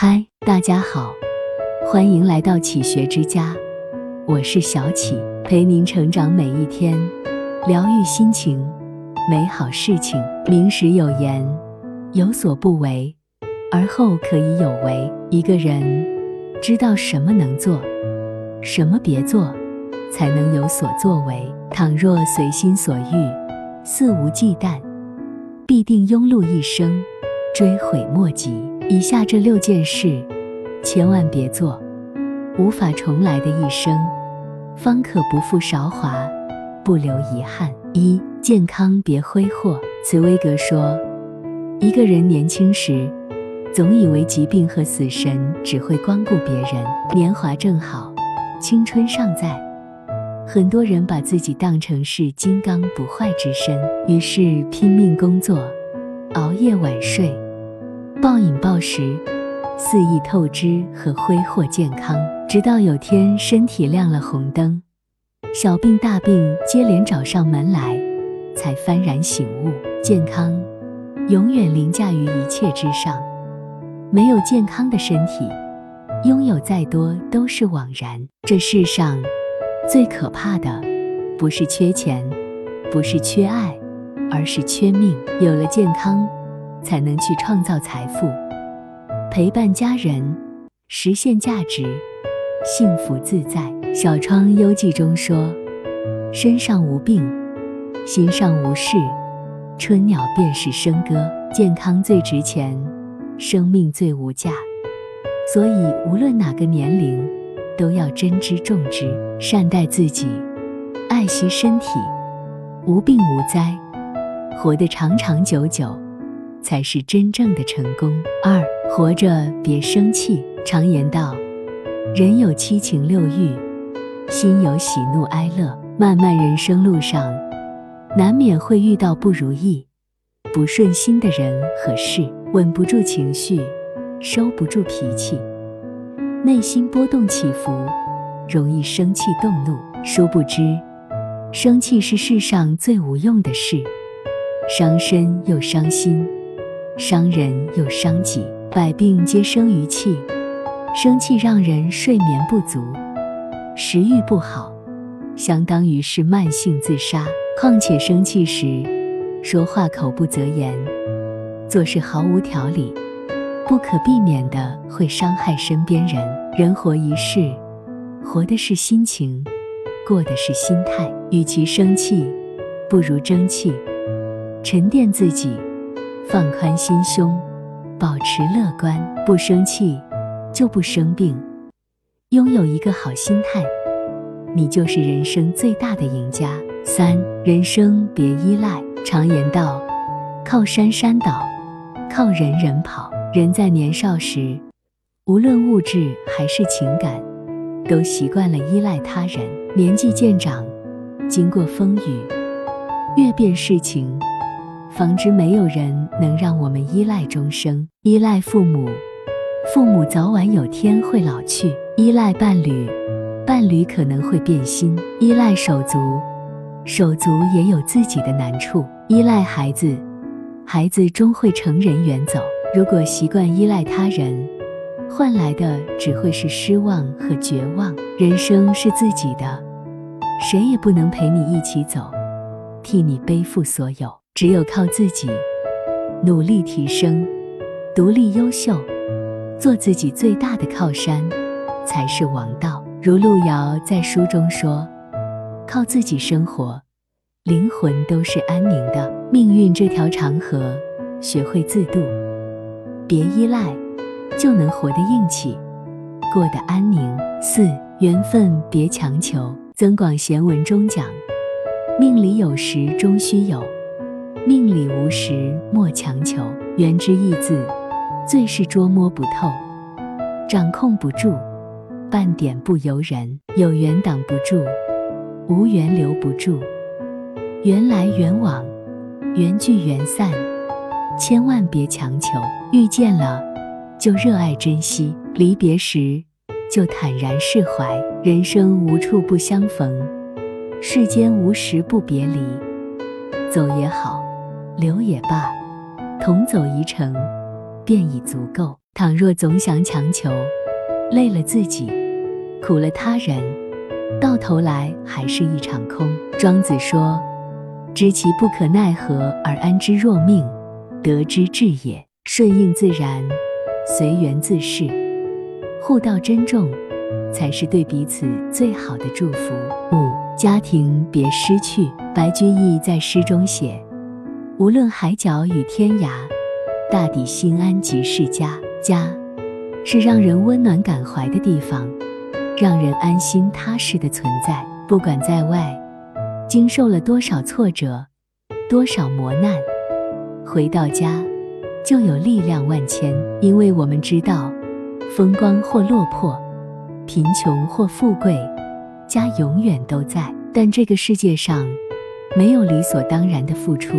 嗨，大家好，欢迎来到启学之家，我是小启，陪您成长每一天，疗愈心情，美好事情。名时有言，有所不为，而后可以有为。一个人知道什么能做，什么别做，才能有所作为。倘若随心所欲，肆无忌惮，必定庸碌一生，追悔莫及。以下这六件事，千万别做，无法重来的一生，方可不负韶华，不留遗憾。一、健康别挥霍。茨威格说，一个人年轻时，总以为疾病和死神只会光顾别人，年华正好，青春尚在，很多人把自己当成是金刚不坏之身，于是拼命工作，熬夜晚睡。暴饮暴食，肆意透支和挥霍健康，直到有天身体亮了红灯，小病大病接连找上门来，才幡然醒悟：健康永远凌驾于一切之上。没有健康的身体，拥有再多都是枉然。这世上最可怕的，不是缺钱，不是缺爱，而是缺命。有了健康。才能去创造财富，陪伴家人，实现价值，幸福自在。《小窗幽记》中说：“身上无病，心上无事，春鸟便是笙歌。”健康最值钱，生命最无价。所以，无论哪个年龄，都要珍之重之，善待自己，爱惜身体，无病无灾，活得长长久久。才是真正的成功。二，活着别生气。常言道，人有七情六欲，心有喜怒哀乐。漫漫人生路上，难免会遇到不如意、不顺心的人和事，稳不住情绪，收不住脾气，内心波动起伏，容易生气动怒。殊不知，生气是世上最无用的事，伤身又伤心。伤人又伤己，百病皆生于气，生气让人睡眠不足，食欲不好，相当于是慢性自杀。况且生气时，说话口不择言，做事毫无条理，不可避免的会伤害身边人。人活一世，活的是心情，过的是心态。与其生气，不如争气，沉淀自己。放宽心胸，保持乐观，不生气就不生病。拥有一个好心态，你就是人生最大的赢家。三，人生别依赖。常言道：靠山山倒，靠人人跑。人在年少时，无论物质还是情感，都习惯了依赖他人。年纪渐长，经过风雨，阅遍世情。方知没有人能让我们依赖终生。依赖父母，父母早晚有天会老去；依赖伴侣，伴侣可能会变心；依赖手足，手足也有自己的难处；依赖孩子，孩子终会成人远走。如果习惯依赖他人，换来的只会是失望和绝望。人生是自己的，谁也不能陪你一起走，替你背负所有。只有靠自己努力提升，独立优秀，做自己最大的靠山，才是王道。如路遥在书中说：“靠自己生活，灵魂都是安宁的。命运这条长河，学会自渡，别依赖，就能活得硬气，过得安宁。”四缘分别强求。增广贤文中讲：“命里有时终须有。”命里无时莫强求，缘之意字，最是捉摸不透，掌控不住，半点不由人。有缘挡不住，无缘留不住。缘来缘往，缘聚缘散，千万别强求。遇见了就热爱珍惜，离别时就坦然释怀。人生无处不相逢，世间无时不别离。走也好。留也罢，同走一程，便已足够。倘若总想强求，累了自己，苦了他人，到头来还是一场空。庄子说：“知其不可奈何而安之若命，得之至也。”顺应自然，随缘自适，互道珍重，才是对彼此最好的祝福。五、家庭别失去。白居易在诗中写：“无论海角与天涯，大抵心安即是家。”家是让人温暖感怀的地方，让人安心踏实的存在。不管在外经受了多少挫折，多少磨难，回到家。就有力量万千，因为我们知道，风光或落魄，贫穷或富贵，家永远都在。但这个世界上，没有理所当然的付出，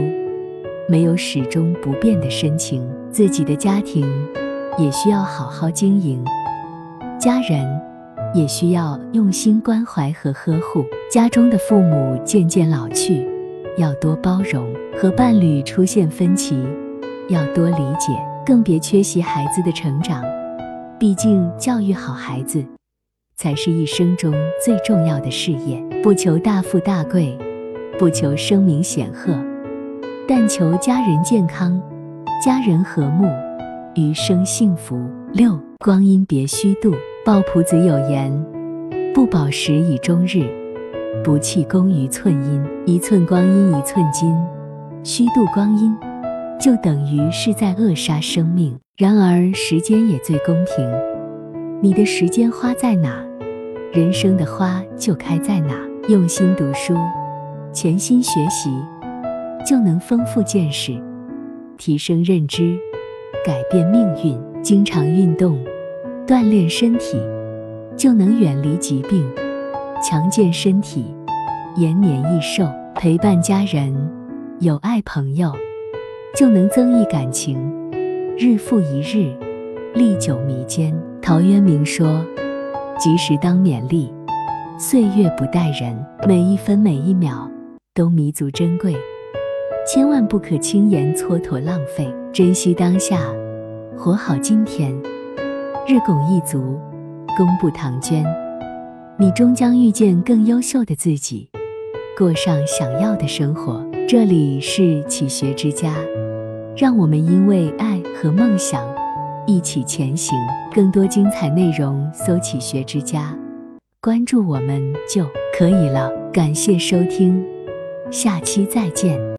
没有始终不变的深情。自己的家庭也需要好好经营，家人也需要用心关怀和呵护。家中的父母渐渐老去，要多包容；和伴侣出现分歧。要多理解，更别缺席孩子的成长。毕竟，教育好孩子，才是一生中最重要的事业。不求大富大贵，不求声名显赫，但求家人健康，家人和睦，余生幸福。六，光阴别虚度。鲍朴子有言：“不饱食以终日，不弃功于寸阴。一寸光阴一寸金，虚度光阴。”就等于是在扼杀生命。然而，时间也最公平，你的时间花在哪，人生的花就开在哪。用心读书，潜心学习，就能丰富见识，提升认知，改变命运。经常运动，锻炼身体，就能远离疾病，强健身体，延年益寿。陪伴家人，有爱朋友。就能增益感情，日复一日，历久弥坚。陶渊明说：“及时当勉励，岁月不待人。每一分每一秒都弥足珍贵，千万不可轻言蹉跎浪费。珍惜当下，活好今天。日拱一卒，功不唐捐。你终将遇见更优秀的自己，过上想要的生活。”这里是启学之家。让我们因为爱和梦想一起前行。更多精彩内容，搜“启学之家”，关注我们就可以了。感谢收听，下期再见。